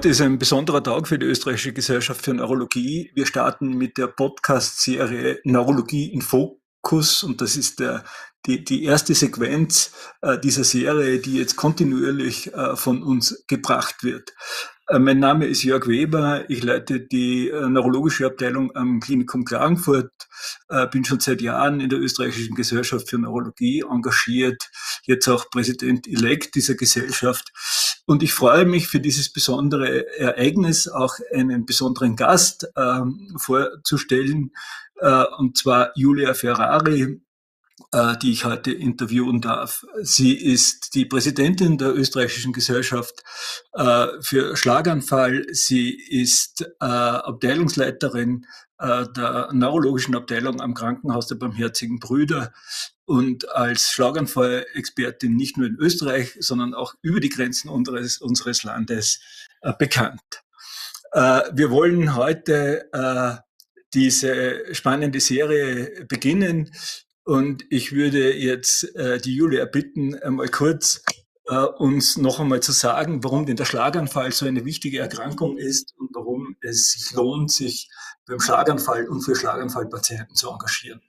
Heute ist ein besonderer Tag für die Österreichische Gesellschaft für Neurologie. Wir starten mit der Podcast-Serie Neurologie in Fokus und das ist der, die, die erste Sequenz äh, dieser Serie, die jetzt kontinuierlich äh, von uns gebracht wird. Äh, mein Name ist Jörg Weber. Ich leite die äh, neurologische Abteilung am Klinikum Klagenfurt, äh, bin schon seit Jahren in der Österreichischen Gesellschaft für Neurologie engagiert, jetzt auch Präsident-elect dieser Gesellschaft. Und ich freue mich für dieses besondere Ereignis auch einen besonderen Gast ähm, vorzustellen, äh, und zwar Julia Ferrari, äh, die ich heute interviewen darf. Sie ist die Präsidentin der österreichischen Gesellschaft äh, für Schlaganfall. Sie ist äh, Abteilungsleiterin der neurologischen Abteilung am Krankenhaus der Barmherzigen Brüder und als Schlaganfall-Expertin nicht nur in Österreich, sondern auch über die Grenzen unseres, unseres Landes bekannt. wir wollen heute diese spannende Serie beginnen und ich würde jetzt äh, die Julia bitten, einmal kurz äh, uns noch einmal zu sagen, warum denn der Schlaganfall so eine wichtige Erkrankung ist und warum es sich lohnt, sich beim Schlaganfall und für Schlaganfallpatienten zu engagieren.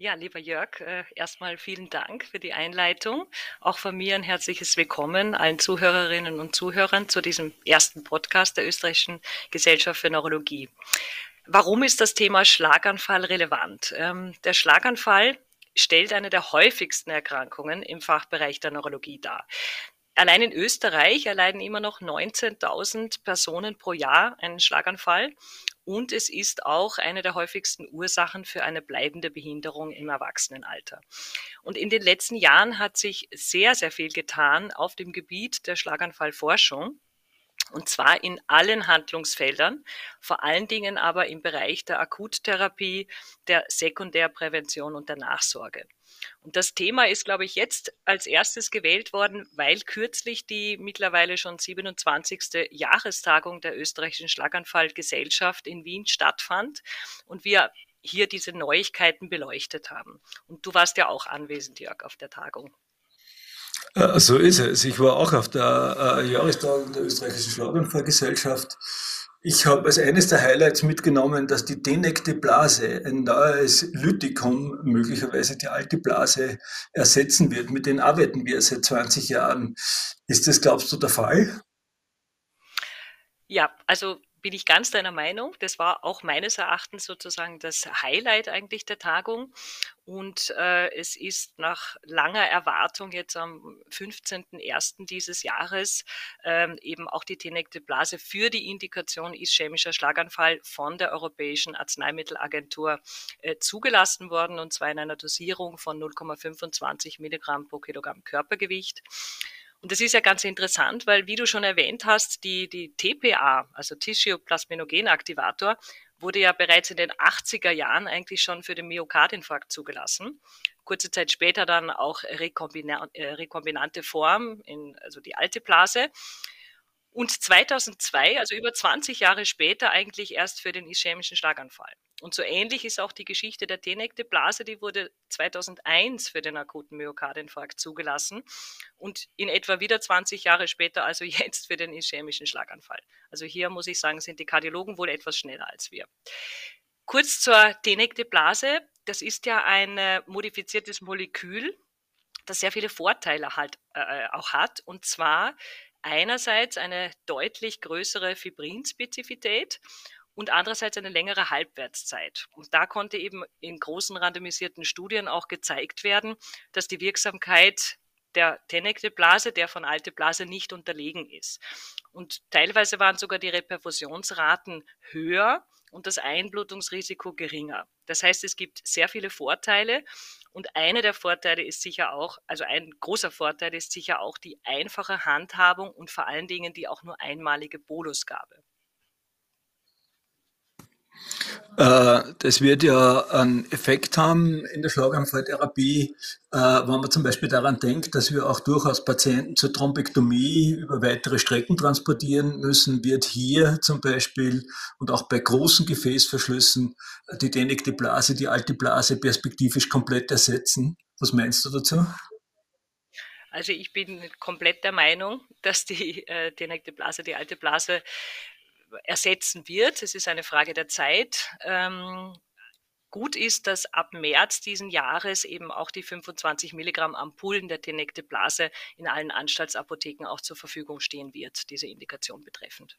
Ja, lieber Jörg, äh, erstmal vielen Dank für die Einleitung. Auch von mir ein herzliches Willkommen allen Zuhörerinnen und Zuhörern zu diesem ersten Podcast der Österreichischen Gesellschaft für Neurologie. Warum ist das Thema Schlaganfall relevant? Ähm, der Schlaganfall stellt eine der häufigsten Erkrankungen im Fachbereich der Neurologie dar. Allein in Österreich erleiden immer noch 19.000 Personen pro Jahr einen Schlaganfall und es ist auch eine der häufigsten Ursachen für eine bleibende Behinderung im Erwachsenenalter. Und in den letzten Jahren hat sich sehr, sehr viel getan auf dem Gebiet der Schlaganfallforschung. Und zwar in allen Handlungsfeldern, vor allen Dingen aber im Bereich der Akuttherapie, der Sekundärprävention und der Nachsorge. Und das Thema ist, glaube ich, jetzt als erstes gewählt worden, weil kürzlich die mittlerweile schon 27. Jahrestagung der österreichischen Schlaganfallgesellschaft in Wien stattfand und wir hier diese Neuigkeiten beleuchtet haben. Und du warst ja auch anwesend, Jörg, auf der Tagung. Äh, so ist es. Ich war auch auf der äh, Jahrestagung der österreichischen Schlaganfallgesellschaft. Ich habe als eines der Highlights mitgenommen, dass die denekte Blase, ein neues Lytikum, möglicherweise die alte Blase ersetzen wird. Mit denen arbeiten wir seit 20 Jahren. Ist das, glaubst du, der Fall? Ja, also bin ich ganz deiner Meinung. Das war auch meines Erachtens sozusagen das Highlight eigentlich der Tagung. Und äh, es ist nach langer Erwartung jetzt am 15.01. dieses Jahres ähm, eben auch die tenekte Blase für die Indikation ischämischer Schlaganfall von der Europäischen Arzneimittelagentur äh, zugelassen worden, und zwar in einer Dosierung von 0,25 Milligramm pro Kilogramm Körpergewicht. Und das ist ja ganz interessant, weil, wie du schon erwähnt hast, die, die TPA, also Tissue Plasminogen Aktivator, wurde ja bereits in den 80er Jahren eigentlich schon für den Myokardinfarkt zugelassen. Kurze Zeit später dann auch rekombina äh, rekombinante Form, in, also die alte Blase. Und 2002, also über 20 Jahre später, eigentlich erst für den ischämischen Schlaganfall. Und so ähnlich ist auch die Geschichte der tenekte Blase, die wurde 2001 für den akuten Myokardinfarkt zugelassen und in etwa wieder 20 Jahre später, also jetzt für den ischämischen Schlaganfall. Also hier muss ich sagen, sind die Kardiologen wohl etwas schneller als wir. Kurz zur tenekte Blase. Das ist ja ein äh, modifiziertes Molekül, das sehr viele Vorteile halt äh, auch hat. Und zwar einerseits eine deutlich größere Fibrinspezifität und andererseits eine längere Halbwertszeit. Und da konnte eben in großen randomisierten Studien auch gezeigt werden, dass die Wirksamkeit der tenekte Blase, der von alte Blase nicht unterlegen ist. Und teilweise waren sogar die Reperfusionsraten höher und das Einblutungsrisiko geringer. Das heißt, es gibt sehr viele Vorteile und einer der Vorteile ist sicher auch, also ein großer Vorteil ist sicher auch die einfache Handhabung und vor allen Dingen die auch nur einmalige Bolusgabe. Äh, das wird ja einen Effekt haben in der Schlaganfalltherapie, äh, wenn man zum Beispiel daran denkt, dass wir auch durchaus Patienten zur Thrombektomie über weitere Strecken transportieren müssen, wird hier zum Beispiel und auch bei großen Gefäßverschlüssen die denigte Blase, die alte Blase perspektivisch komplett ersetzen. Was meinst du dazu? Also ich bin komplett der Meinung, dass die äh, Denekte Blase, die alte Blase ersetzen wird. Es ist eine Frage der Zeit. Ähm, gut ist, dass ab März diesen Jahres eben auch die 25 Milligramm Ampullen der Tenecte Blase in allen Anstaltsapotheken auch zur Verfügung stehen wird, diese Indikation betreffend.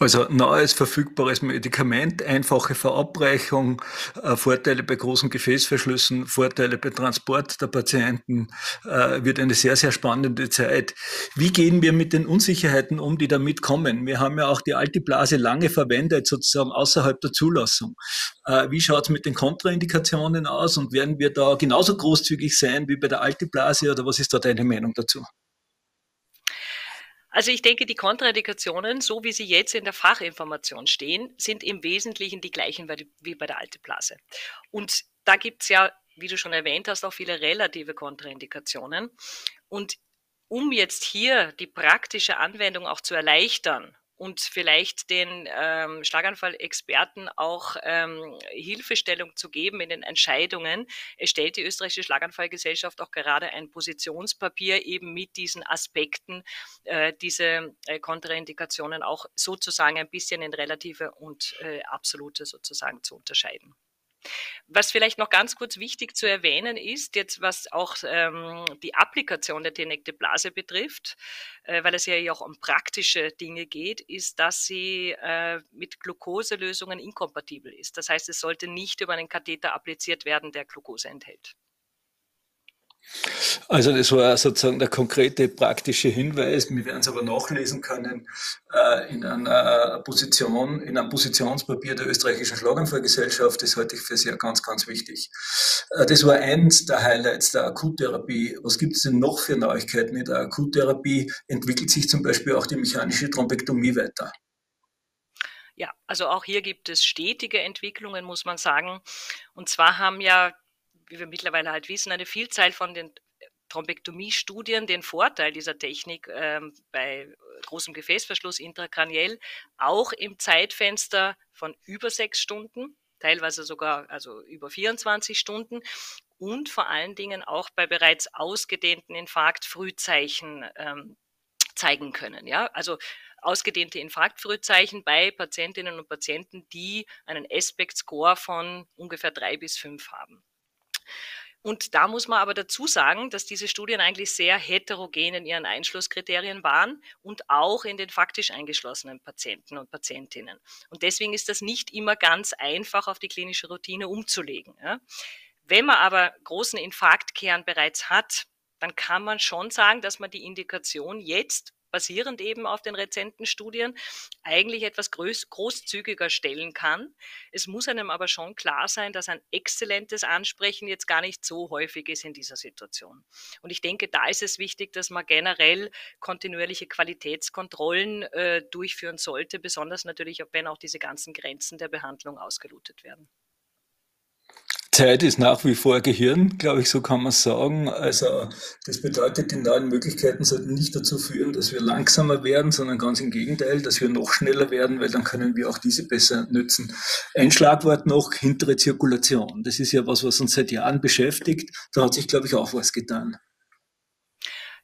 Also nahes verfügbares Medikament, einfache Verabreichung, äh, Vorteile bei großen Gefäßverschlüssen, Vorteile bei Transport der Patienten, äh, wird eine sehr, sehr spannende Zeit. Wie gehen wir mit den Unsicherheiten um, die damit kommen? Wir haben ja auch die alte Blase lange verwendet, sozusagen außerhalb der Zulassung. Äh, wie schaut es mit den Kontraindikationen aus und werden wir da genauso großzügig sein wie bei der alten Blase oder was ist da deine Meinung dazu? Also ich denke, die Kontraindikationen, so wie sie jetzt in der Fachinformation stehen, sind im Wesentlichen die gleichen wie bei der alten Blase. Und da gibt es ja, wie du schon erwähnt hast, auch viele relative Kontraindikationen. Und um jetzt hier die praktische Anwendung auch zu erleichtern und vielleicht den ähm, Schlaganfall-Experten auch ähm, Hilfestellung zu geben in den Entscheidungen, stellt die österreichische Schlaganfallgesellschaft auch gerade ein Positionspapier eben mit diesen Aspekten, äh, diese äh, Kontraindikationen auch sozusagen ein bisschen in relative und äh, absolute sozusagen zu unterscheiden. Was vielleicht noch ganz kurz wichtig zu erwähnen ist, jetzt was auch ähm, die Applikation der Tenecte Blase betrifft, äh, weil es ja auch um praktische Dinge geht, ist, dass sie äh, mit Glukoselösungen inkompatibel ist. Das heißt, es sollte nicht über einen Katheter appliziert werden, der Glukose enthält. Also das war sozusagen der konkrete praktische Hinweis. Wir werden es aber nachlesen können äh, in einer Position, in einem Positionspapier der österreichischen Schlaganfallgesellschaft. Das halte ich für sehr ganz, ganz wichtig. Äh, das war eins der Highlights der Akuttherapie. Was gibt es denn noch für Neuigkeiten in der Akuttherapie? Entwickelt sich zum Beispiel auch die mechanische Thrombektomie weiter? Ja, also auch hier gibt es stetige Entwicklungen, muss man sagen. Und zwar haben ja wie wir mittlerweile halt wissen, eine Vielzahl von den Thrombektomie-Studien den Vorteil dieser Technik ähm, bei großem Gefäßverschluss intrakraniell auch im Zeitfenster von über sechs Stunden, teilweise sogar also über 24 Stunden und vor allen Dingen auch bei bereits ausgedehnten Infarktfrühzeichen ähm, zeigen können. Ja, also ausgedehnte Infarktfrühzeichen bei Patientinnen und Patienten, die einen Aspect-Score von ungefähr drei bis fünf haben. Und da muss man aber dazu sagen, dass diese Studien eigentlich sehr heterogen in ihren Einschlusskriterien waren und auch in den faktisch eingeschlossenen Patienten und Patientinnen. Und deswegen ist das nicht immer ganz einfach auf die klinische Routine umzulegen. Wenn man aber großen Infarktkern bereits hat, dann kann man schon sagen, dass man die Indikation jetzt basierend eben auf den rezenten Studien, eigentlich etwas groß, großzügiger stellen kann. Es muss einem aber schon klar sein, dass ein exzellentes Ansprechen jetzt gar nicht so häufig ist in dieser Situation. Und ich denke, da ist es wichtig, dass man generell kontinuierliche Qualitätskontrollen äh, durchführen sollte, besonders natürlich, wenn auch diese ganzen Grenzen der Behandlung ausgelotet werden. Zeit ist nach wie vor Gehirn, glaube ich, so kann man sagen. Also das bedeutet, die neuen Möglichkeiten sollten nicht dazu führen, dass wir langsamer werden, sondern ganz im Gegenteil, dass wir noch schneller werden, weil dann können wir auch diese besser nützen. Ein Schlagwort noch, hintere Zirkulation. Das ist ja was, was uns seit Jahren beschäftigt. Da hat sich, glaube ich, auch was getan.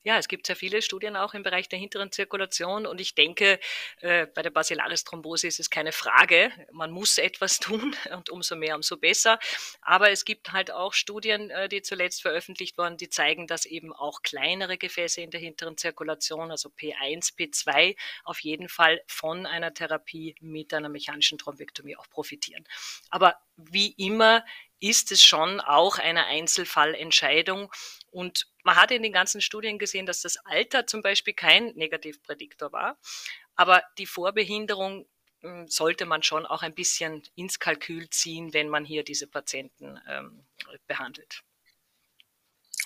Ja, es gibt sehr viele Studien auch im Bereich der hinteren Zirkulation und ich denke, äh, bei der Basilaris-Thrombose ist es keine Frage. Man muss etwas tun und umso mehr, umso besser. Aber es gibt halt auch Studien, äh, die zuletzt veröffentlicht wurden, die zeigen, dass eben auch kleinere Gefäße in der hinteren Zirkulation, also P1, P2, auf jeden Fall von einer Therapie mit einer mechanischen Thrombektomie auch profitieren. Aber wie immer ist es schon auch eine Einzelfallentscheidung. Und man hat in den ganzen Studien gesehen, dass das Alter zum Beispiel kein Negativprädiktor war. Aber die Vorbehinderung hm, sollte man schon auch ein bisschen ins Kalkül ziehen, wenn man hier diese Patienten ähm, behandelt.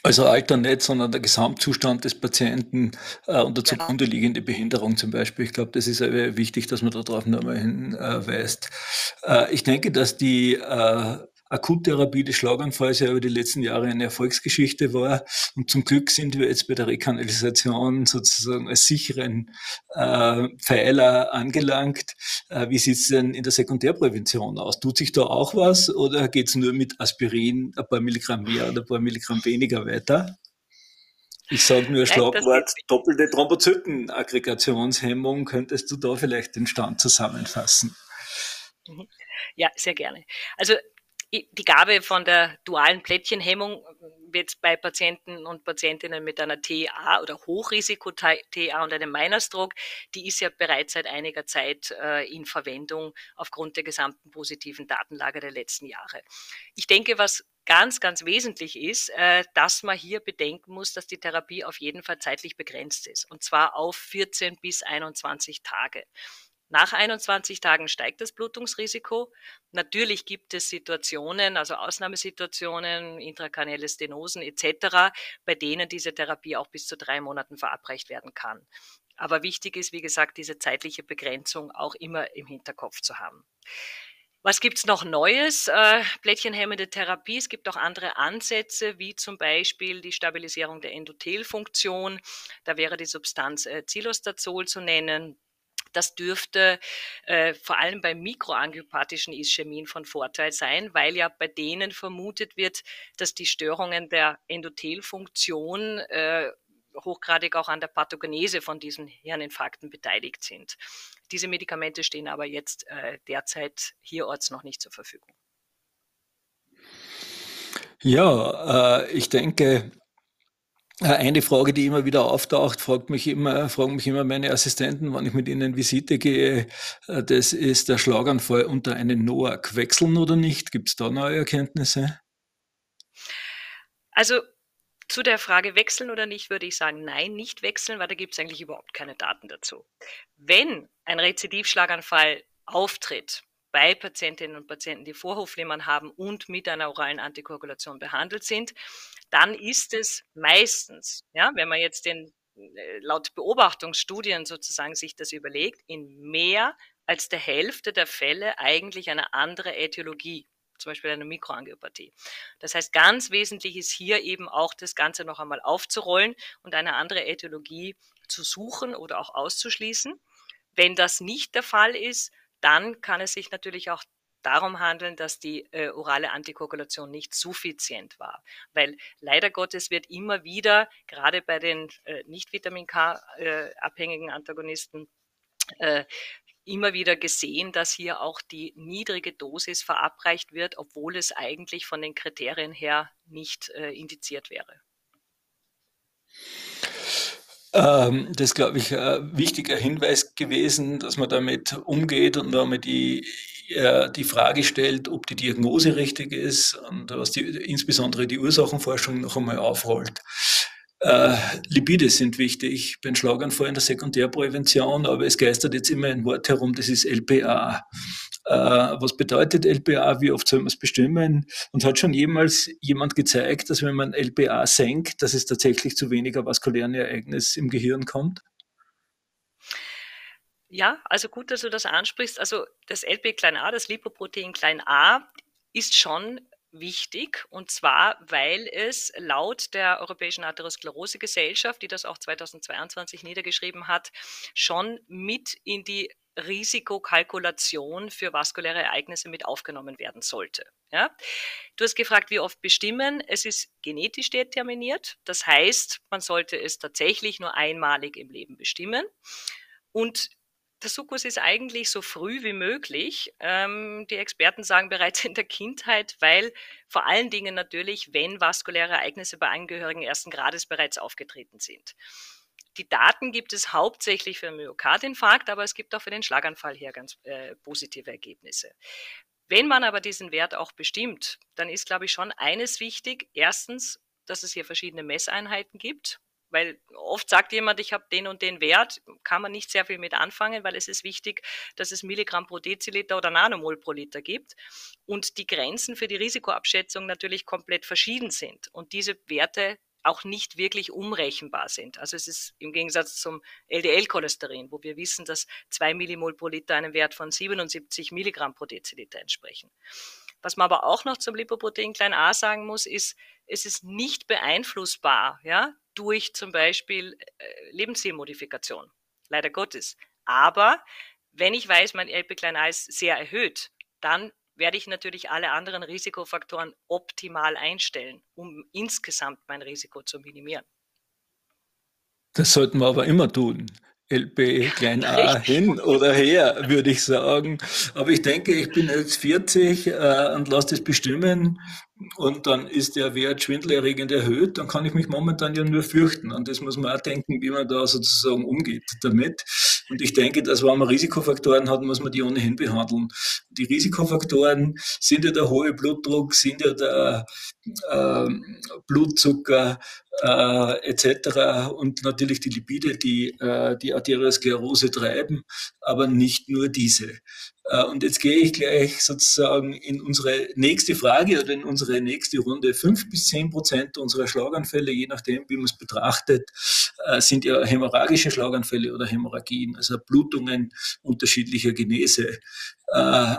Also Alter nicht, sondern der Gesamtzustand des Patienten äh, und der genau. zugrunde liegende Behinderung zum Beispiel. Ich glaube, das ist wichtig, dass man darauf nochmal hinweist. Äh, ich denke, dass die äh, Akuttherapie des Schlaganfalls ja über die letzten Jahre eine Erfolgsgeschichte war. Und zum Glück sind wir jetzt bei der Rekanalisation sozusagen als sicheren äh, Pfeiler angelangt. Äh, wie sieht's denn in der Sekundärprävention aus? Tut sich da auch was oder geht's nur mit Aspirin ein paar Milligramm mehr oder ein paar Milligramm weniger weiter? Ich sage nur Schlagwort doppelte Thrombozytenaggregationshemmung. Könntest du da vielleicht den Stand zusammenfassen? Ja, sehr gerne. Also die Gabe von der dualen Plättchenhemmung wird bei Patienten und Patientinnen mit einer TA oder Hochrisiko-TA und einem Minor-Stroke, die ist ja bereits seit einiger Zeit äh, in Verwendung aufgrund der gesamten positiven Datenlage der letzten Jahre. Ich denke, was ganz, ganz wesentlich ist, äh, dass man hier bedenken muss, dass die Therapie auf jeden Fall zeitlich begrenzt ist und zwar auf 14 bis 21 Tage. Nach 21 Tagen steigt das Blutungsrisiko. Natürlich gibt es Situationen, also Ausnahmesituationen, intrakranielle Stenosen etc., bei denen diese Therapie auch bis zu drei Monaten verabreicht werden kann. Aber wichtig ist, wie gesagt, diese zeitliche Begrenzung auch immer im Hinterkopf zu haben. Was gibt's noch Neues? Äh, Plättchenhemmende Therapie. Es gibt auch andere Ansätze, wie zum Beispiel die Stabilisierung der Endothelfunktion. Da wäre die Substanz äh, Zilostazol zu nennen. Das dürfte äh, vor allem bei mikroangiopathischen Ischämien von Vorteil sein, weil ja bei denen vermutet wird, dass die Störungen der Endothelfunktion äh, hochgradig auch an der Pathogenese von diesen Hirninfarkten beteiligt sind. Diese Medikamente stehen aber jetzt äh, derzeit hierorts noch nicht zur Verfügung. Ja, äh, ich denke, eine Frage, die immer wieder auftaucht, fragt mich immer, fragen mich immer meine Assistenten, wann ich mit ihnen Visite gehe. Äh, das ist der Schlaganfall unter einen NOAC. Wechseln oder nicht? Gibt es da neue Erkenntnisse? Also zu der Frage wechseln oder nicht, würde ich sagen, nein, nicht wechseln, weil da gibt es eigentlich überhaupt keine Daten dazu. Wenn ein Rezidivschlaganfall auftritt, bei Patientinnen und Patienten, die Vorhofflimmern haben und mit einer oralen Antikoagulation behandelt sind, dann ist es meistens, ja, wenn man jetzt den äh, laut Beobachtungsstudien sozusagen sich das überlegt, in mehr als der Hälfte der Fälle eigentlich eine andere Äthiologie, zum Beispiel eine Mikroangiopathie. Das heißt, ganz wesentlich ist hier eben auch das Ganze noch einmal aufzurollen und eine andere Äthiologie zu suchen oder auch auszuschließen. Wenn das nicht der Fall ist, dann kann es sich natürlich auch darum handeln, dass die äh, orale Antikoagulation nicht suffizient war. Weil leider Gottes wird immer wieder, gerade bei den äh, nicht Vitamin K-abhängigen äh, Antagonisten, äh, immer wieder gesehen, dass hier auch die niedrige Dosis verabreicht wird, obwohl es eigentlich von den Kriterien her nicht äh, indiziert wäre. Ähm, das ist, glaube ich, ein wichtiger Hinweis gewesen, dass man damit umgeht und damit die, äh, die Frage stellt, ob die Diagnose richtig ist und was die, insbesondere die Ursachenforschung noch einmal aufrollt. Äh, Lipide sind wichtig beim Schlaganfall in der Sekundärprävention, aber es geistert jetzt immer ein Wort herum, das ist LPA. Äh, was bedeutet LPA? Wie oft soll man es bestimmen? Und hat schon jemals jemand gezeigt, dass wenn man LPA senkt, dass es tatsächlich zu weniger vaskulären Ereignissen im Gehirn kommt? Ja, also gut, dass du das ansprichst. Also das LP klein a, das Lipoprotein klein a, ist schon wichtig und zwar, weil es laut der Europäischen Atherosklerose-Gesellschaft, die das auch 2022 niedergeschrieben hat, schon mit in die Risikokalkulation für vaskuläre Ereignisse mit aufgenommen werden sollte. Ja? Du hast gefragt, wie oft bestimmen. Es ist genetisch determiniert. Das heißt, man sollte es tatsächlich nur einmalig im Leben bestimmen. Und der Sukkus ist eigentlich so früh wie möglich. Ähm, die Experten sagen bereits in der Kindheit, weil vor allen Dingen natürlich, wenn vaskuläre Ereignisse bei Angehörigen ersten Grades bereits aufgetreten sind. Die Daten gibt es hauptsächlich für Myokardinfarkt, aber es gibt auch für den Schlaganfall hier ganz äh, positive Ergebnisse. Wenn man aber diesen Wert auch bestimmt, dann ist, glaube ich, schon eines wichtig. Erstens, dass es hier verschiedene Messeinheiten gibt. Weil oft sagt jemand, ich habe den und den Wert, kann man nicht sehr viel mit anfangen, weil es ist wichtig, dass es Milligramm pro Deziliter oder Nanomol pro Liter gibt und die Grenzen für die Risikoabschätzung natürlich komplett verschieden sind und diese Werte auch nicht wirklich umrechenbar sind. Also es ist im Gegensatz zum LDL-Cholesterin, wo wir wissen, dass zwei Millimol pro Liter einem Wert von 77 Milligramm pro Deziliter entsprechen. Was man aber auch noch zum Lipoprotein klein a sagen muss, ist, es ist nicht beeinflussbar, ja, durch zum Beispiel äh, Lebensstilmodifikation. Leider Gottes. Aber wenn ich weiß, mein LP klein a ist sehr erhöht, dann werde ich natürlich alle anderen Risikofaktoren optimal einstellen, um insgesamt mein Risiko zu minimieren. Das sollten wir aber immer tun. LP klein a hin oder her, würde ich sagen. Aber ich denke, ich bin jetzt 40 äh, und lasse das bestimmen und dann ist der Wert schwindelerregend erhöht, dann kann ich mich momentan ja nur fürchten. Und das muss man auch denken, wie man da sozusagen umgeht damit. Und ich denke, dass wenn man Risikofaktoren hat, muss man die ohnehin behandeln. Die Risikofaktoren sind ja der hohe Blutdruck, sind ja der äh, Blutzucker, äh, etc. und natürlich die Lipide, die äh, die Arteriosklerose treiben, aber nicht nur diese. Äh, und jetzt gehe ich gleich sozusagen in unsere nächste Frage oder in unsere nächste Runde. Fünf bis zehn Prozent unserer Schlaganfälle, je nachdem, wie man es betrachtet, äh, sind ja hämorrhagische Schlaganfälle oder Hämorrhagien, also Blutungen unterschiedlicher Genese.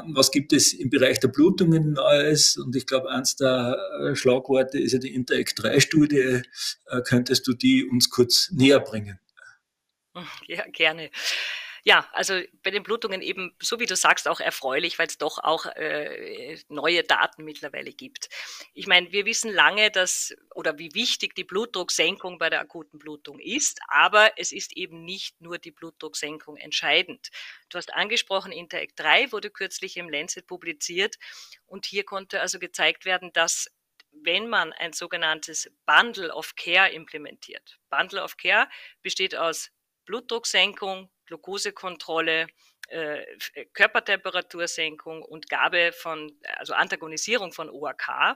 Äh, was gibt es im Bereich der Blutungen Neues? Und ich glaube, eins der Schlagworte ist ja die Interact-3-Studie. Könntest du die uns kurz näher bringen? Ja, gerne. Ja, also bei den Blutungen eben, so wie du sagst, auch erfreulich, weil es doch auch äh, neue Daten mittlerweile gibt. Ich meine, wir wissen lange, dass oder wie wichtig die Blutdrucksenkung bei der akuten Blutung ist, aber es ist eben nicht nur die Blutdrucksenkung entscheidend. Du hast angesprochen, Interact 3 wurde kürzlich im Lancet publiziert und hier konnte also gezeigt werden, dass wenn man ein sogenanntes Bundle of Care implementiert. Bundle of Care besteht aus Blutdrucksenkung, Glukosekontrolle, äh, äh, Körpertemperatursenkung und Gabe von, also Antagonisierung von OAK,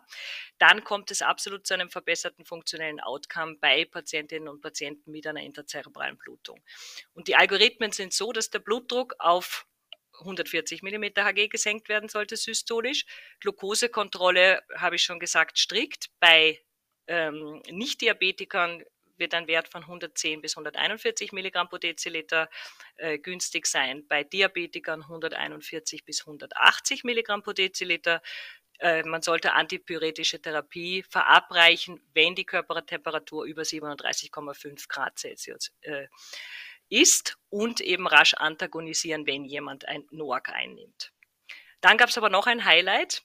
dann kommt es absolut zu einem verbesserten funktionellen Outcome bei Patientinnen und Patienten mit einer interzerebralen Blutung. Und die Algorithmen sind so, dass der Blutdruck auf 140 mm Hg gesenkt werden sollte systolisch. Glukosekontrolle, habe ich schon gesagt, strikt. Bei ähm, Nicht-Diabetikern wird ein Wert von 110 bis 141 Milligramm pro Deziliter äh, günstig sein. Bei Diabetikern 141 bis 180 Milligramm pro Deziliter. Äh, man sollte antipyretische Therapie verabreichen, wenn die Körpertemperatur über 37,5 Grad Celsius äh, ist und eben rasch antagonisieren, wenn jemand ein NOAC einnimmt. Dann gab es aber noch ein Highlight,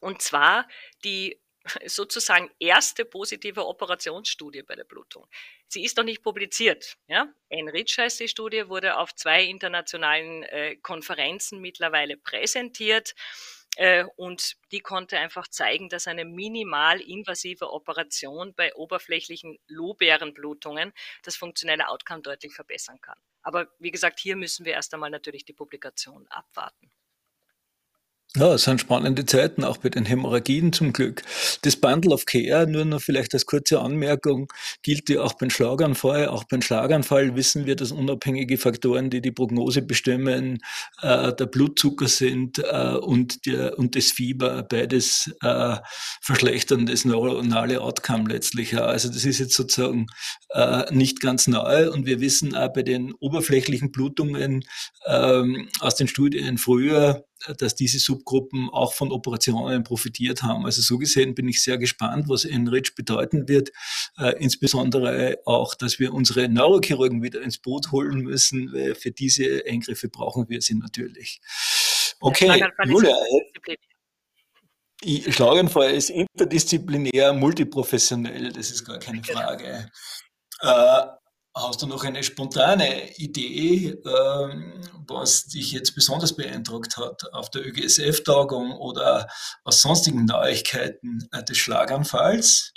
und zwar die sozusagen erste positive Operationsstudie bei der Blutung. Sie ist noch nicht publiziert. Ja? Enrich heißt die Studie, wurde auf zwei internationalen äh, Konferenzen mittlerweile präsentiert. Äh, und die konnte einfach zeigen, dass eine minimal invasive Operation bei oberflächlichen Lobärenblutungen das funktionelle Outcome deutlich verbessern kann. Aber wie gesagt, hier müssen wir erst einmal natürlich die Publikation abwarten. Ja, es sind spannende Zeiten, auch bei den Hämorrhagien zum Glück. Das Bundle of Care, nur noch vielleicht als kurze Anmerkung, gilt ja auch beim Schlaganfall. Auch beim Schlaganfall wissen wir, dass unabhängige Faktoren, die die Prognose bestimmen, äh, der Blutzucker sind äh, und, der, und das Fieber, beides äh, verschlechtern das neuronale Outcome letztlich. Also das ist jetzt sozusagen äh, nicht ganz neu und wir wissen auch bei den oberflächlichen Blutungen ähm, aus den Studien früher, dass diese Subgruppen auch von Operationen profitiert haben. Also so gesehen bin ich sehr gespannt, was Enrich bedeuten wird. Äh, insbesondere auch, dass wir unsere Neurochirurgen wieder ins Boot holen müssen, weil für diese Eingriffe brauchen wir sie natürlich. Okay, Julia. Schlaganfall ist interdisziplinär, multiprofessionell, das ist gar keine genau. Frage. Äh, Hast du noch eine spontane Idee, ähm, was dich jetzt besonders beeindruckt hat auf der ÖGSF-Tagung oder aus sonstigen Neuigkeiten äh, des Schlaganfalls?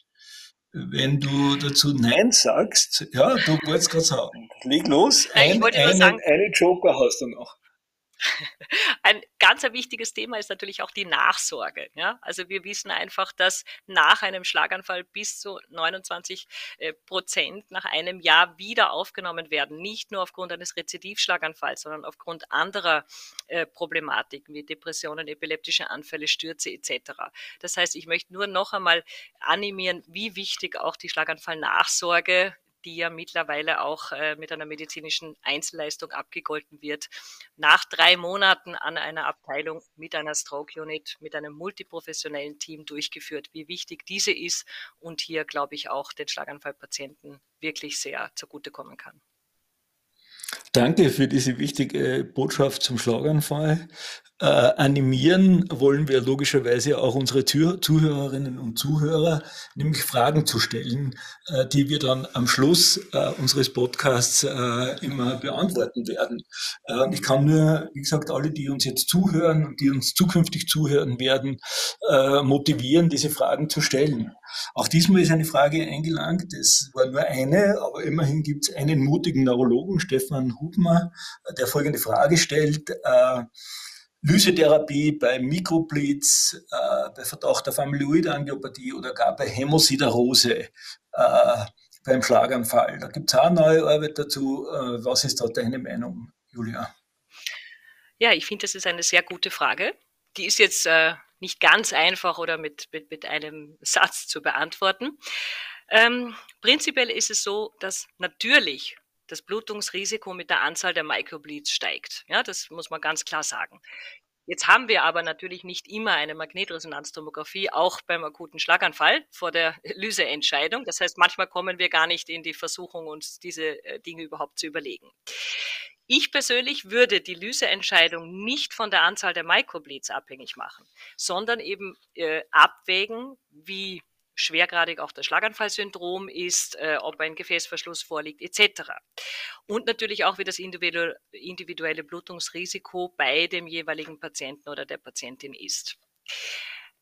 Wenn du dazu Nein sagst, ja, du wolltest gerade sagen, leg los, ein, einen, sagen, einen Joker hast du noch. Ein ganz ein wichtiges Thema ist natürlich auch die Nachsorge. Ja? Also wir wissen einfach, dass nach einem Schlaganfall bis zu 29 äh, Prozent nach einem Jahr wieder aufgenommen werden. Nicht nur aufgrund eines Rezidivschlaganfalls, sondern aufgrund anderer äh, Problematiken wie Depressionen, epileptische Anfälle, Stürze etc. Das heißt, ich möchte nur noch einmal animieren, wie wichtig auch die Schlaganfall-Nachsorge die ja mittlerweile auch äh, mit einer medizinischen Einzelleistung abgegolten wird, nach drei Monaten an einer Abteilung mit einer Stroke Unit, mit einem multiprofessionellen Team durchgeführt, wie wichtig diese ist und hier, glaube ich, auch den Schlaganfallpatienten wirklich sehr zugutekommen kann. Danke für diese wichtige Botschaft zum Schlaganfall. Äh, animieren wollen wir logischerweise auch unsere Zuh Zuhörerinnen und Zuhörer, nämlich Fragen zu stellen, äh, die wir dann am Schluss äh, unseres Podcasts äh, immer beantworten werden. Äh, und ich kann nur, wie gesagt, alle, die uns jetzt zuhören und die uns zukünftig zuhören werden, äh, motivieren, diese Fragen zu stellen. Auch diesmal ist eine Frage eingelangt. Es war nur eine, aber immerhin gibt es einen mutigen Neurologen, Stefan Hubmer, der folgende Frage stellt. Lysetherapie bei Mikroblitz, äh, bei Verdacht auf Amyloidangiopathie oder gar bei Hämosiderose äh, beim Schlaganfall. Da gibt es auch neue Arbeit dazu. Äh, was ist da deine Meinung, Julia? Ja, ich finde, das ist eine sehr gute Frage. Die ist jetzt äh, nicht ganz einfach oder mit, mit, mit einem Satz zu beantworten. Ähm, prinzipiell ist es so, dass natürlich das Blutungsrisiko mit der Anzahl der Microbleeds steigt. Ja, das muss man ganz klar sagen. Jetzt haben wir aber natürlich nicht immer eine Magnetresonanztomographie, auch beim akuten Schlaganfall vor der Lyseentscheidung. Das heißt, manchmal kommen wir gar nicht in die Versuchung, uns diese äh, Dinge überhaupt zu überlegen. Ich persönlich würde die Lyseentscheidung nicht von der Anzahl der Microbleeds abhängig machen, sondern eben äh, abwägen, wie schwergradig auch das Schlaganfallsyndrom ist, äh, ob ein Gefäßverschluss vorliegt, etc. Und natürlich auch, wie das individuelle Blutungsrisiko bei dem jeweiligen Patienten oder der Patientin ist.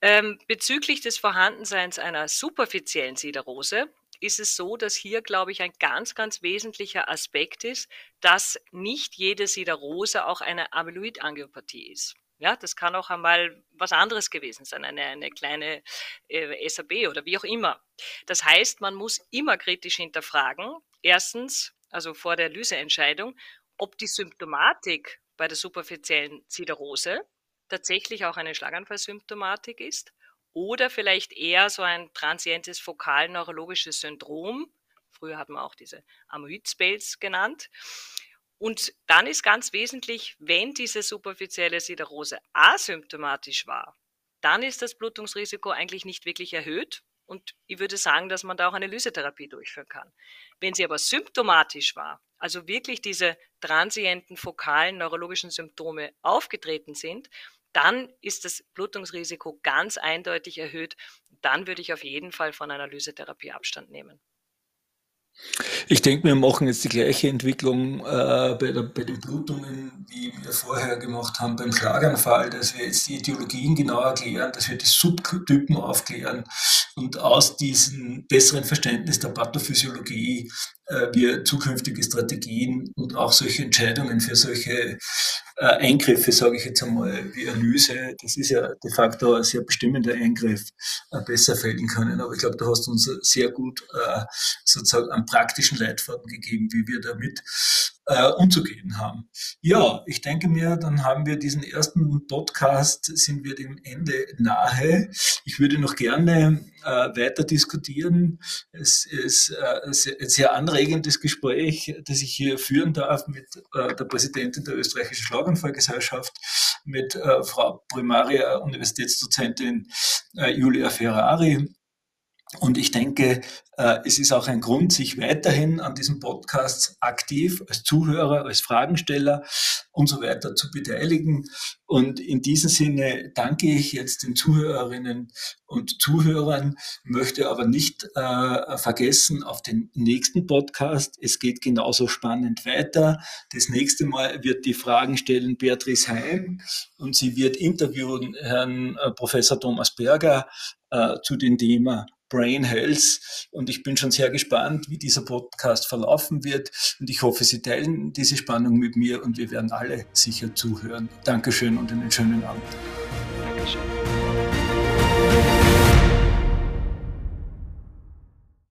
Ähm, bezüglich des Vorhandenseins einer superfiziellen Siderose ist es so, dass hier, glaube ich, ein ganz, ganz wesentlicher Aspekt ist, dass nicht jede Siderose auch eine Amyloidangiopathie ist. Ja, das kann auch einmal was anderes gewesen sein, eine, eine kleine äh, SAB oder wie auch immer. Das heißt, man muss immer kritisch hinterfragen, erstens, also vor der Lyseentscheidung, ob die Symptomatik bei der superfiziellen Siderose tatsächlich auch eine Schlaganfallsymptomatik ist oder vielleicht eher so ein transientes fokal-neurologisches Syndrom. Früher hat man auch diese Amyloid-Spells genannt. Und dann ist ganz wesentlich, wenn diese superfizielle Siderose asymptomatisch war, dann ist das Blutungsrisiko eigentlich nicht wirklich erhöht. Und ich würde sagen, dass man da auch eine Lysetherapie durchführen kann. Wenn sie aber symptomatisch war, also wirklich diese transienten fokalen neurologischen Symptome aufgetreten sind, dann ist das Blutungsrisiko ganz eindeutig erhöht. Dann würde ich auf jeden Fall von einer Lysetherapie Abstand nehmen. Ich denke, wir machen jetzt die gleiche Entwicklung äh, bei, der, bei, den Blutungen, wie wir vorher gemacht haben beim Schlaganfall, dass wir jetzt die Etiologien genau erklären, dass wir die Subtypen aufklären und aus diesem besseren Verständnis der Pathophysiologie wir zukünftige Strategien und auch solche Entscheidungen für solche äh, Eingriffe, sage ich jetzt einmal, wie Analyse, das ist ja de facto ein sehr bestimmender Eingriff, äh, besser fällen können. Aber ich glaube, du hast uns sehr gut äh, sozusagen einen praktischen Leitfaden gegeben, wie wir damit äh, umzugehen haben. Ja, ich denke mir, dann haben wir diesen ersten Podcast, sind wir dem Ende nahe. Ich würde noch gerne äh, weiter diskutieren. Es ist äh, ein sehr anregendes Gespräch, das ich hier führen darf mit äh, der Präsidentin der österreichischen Schlaganfallgesellschaft, mit äh, Frau Primaria Universitätsdozentin äh, Julia Ferrari und ich denke, äh, es ist auch ein Grund, sich weiterhin an diesem Podcast aktiv als Zuhörer, als Fragensteller und so weiter zu beteiligen. Und in diesem Sinne danke ich jetzt den Zuhörerinnen und Zuhörern, möchte aber nicht äh, vergessen auf den nächsten Podcast. Es geht genauso spannend weiter. Das nächste Mal wird die Fragen stellen Beatrice Heim und sie wird interviewen Herrn äh, Professor Thomas Berger äh, zu dem Thema Brain Health. Und ich bin schon sehr gespannt, wie dieser Podcast verlaufen wird. Und ich hoffe, Sie teilen diese Spannung mit mir und wir werden alle sicher zuhören. Dankeschön und einen schönen Abend.